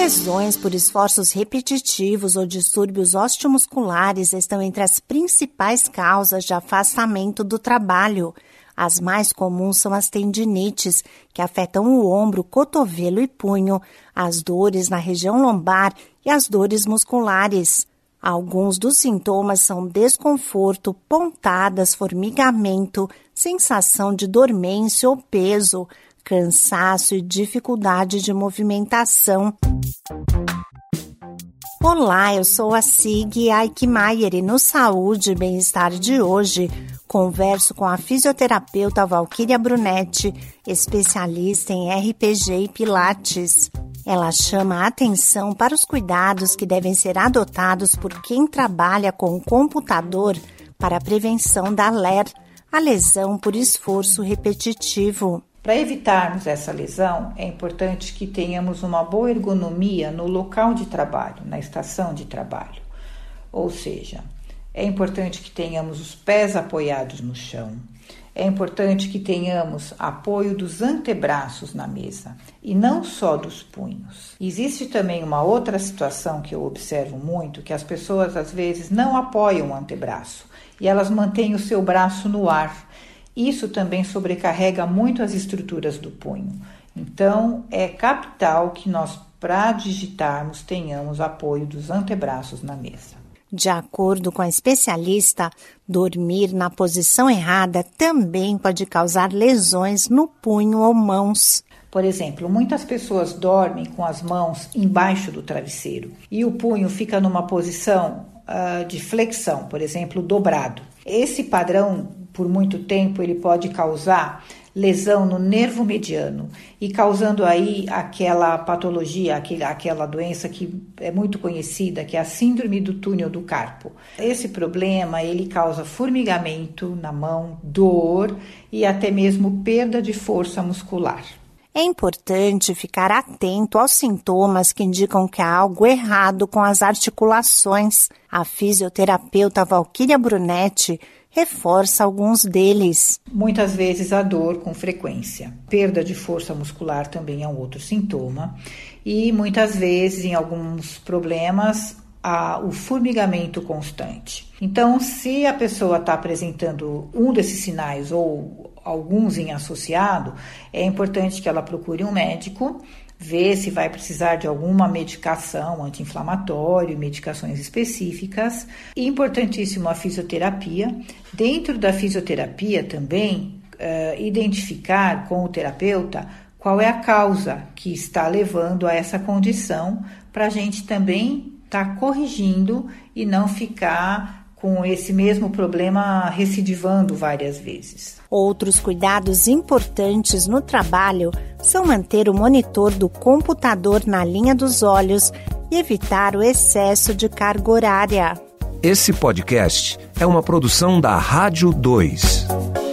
Lesões por esforços repetitivos ou distúrbios osteomusculares estão entre as principais causas de afastamento do trabalho. As mais comuns são as tendinites, que afetam o ombro, cotovelo e punho, as dores na região lombar e as dores musculares. Alguns dos sintomas são desconforto, pontadas, formigamento, sensação de dormência ou peso, cansaço e dificuldade de movimentação. Olá, eu sou a Sig Aikmaier e no Saúde e Bem-Estar de hoje converso com a fisioterapeuta Valquíria Brunetti, especialista em RPG e Pilates. Ela chama a atenção para os cuidados que devem ser adotados por quem trabalha com o computador para a prevenção da LER, a lesão por esforço repetitivo. Para evitarmos essa lesão, é importante que tenhamos uma boa ergonomia no local de trabalho, na estação de trabalho. Ou seja, é importante que tenhamos os pés apoiados no chão. É importante que tenhamos apoio dos antebraços na mesa e não só dos punhos. Existe também uma outra situação que eu observo muito, que as pessoas às vezes não apoiam o antebraço e elas mantêm o seu braço no ar isso também sobrecarrega muito as estruturas do punho. Então, é capital que nós, para digitarmos, tenhamos apoio dos antebraços na mesa. De acordo com a especialista, dormir na posição errada também pode causar lesões no punho ou mãos. Por exemplo, muitas pessoas dormem com as mãos embaixo do travesseiro e o punho fica numa posição uh, de flexão, por exemplo, dobrado. Esse padrão por muito tempo, ele pode causar lesão no nervo mediano e causando aí aquela patologia, aquela, doença que é muito conhecida, que é a síndrome do túnel do carpo. Esse problema ele causa formigamento na mão, dor e até mesmo perda de força muscular. É importante ficar atento aos sintomas que indicam que há algo errado com as articulações. A fisioterapeuta Valquíria Brunetti reforça alguns deles. Muitas vezes a dor com frequência. Perda de força muscular também é um outro sintoma. E muitas vezes, em alguns problemas, o formigamento constante. Então, se a pessoa está apresentando um desses sinais ou alguns em associado, é importante que ela procure um médico ver se vai precisar de alguma medicação anti-inflamatório, medicações específicas. Importantíssimo a fisioterapia. Dentro da fisioterapia também, uh, identificar com o terapeuta qual é a causa que está levando a essa condição, para a gente também estar tá corrigindo e não ficar com esse mesmo problema recidivando várias vezes. Outros cuidados importantes no trabalho são manter o monitor do computador na linha dos olhos e evitar o excesso de carga horária. Esse podcast é uma produção da Rádio 2.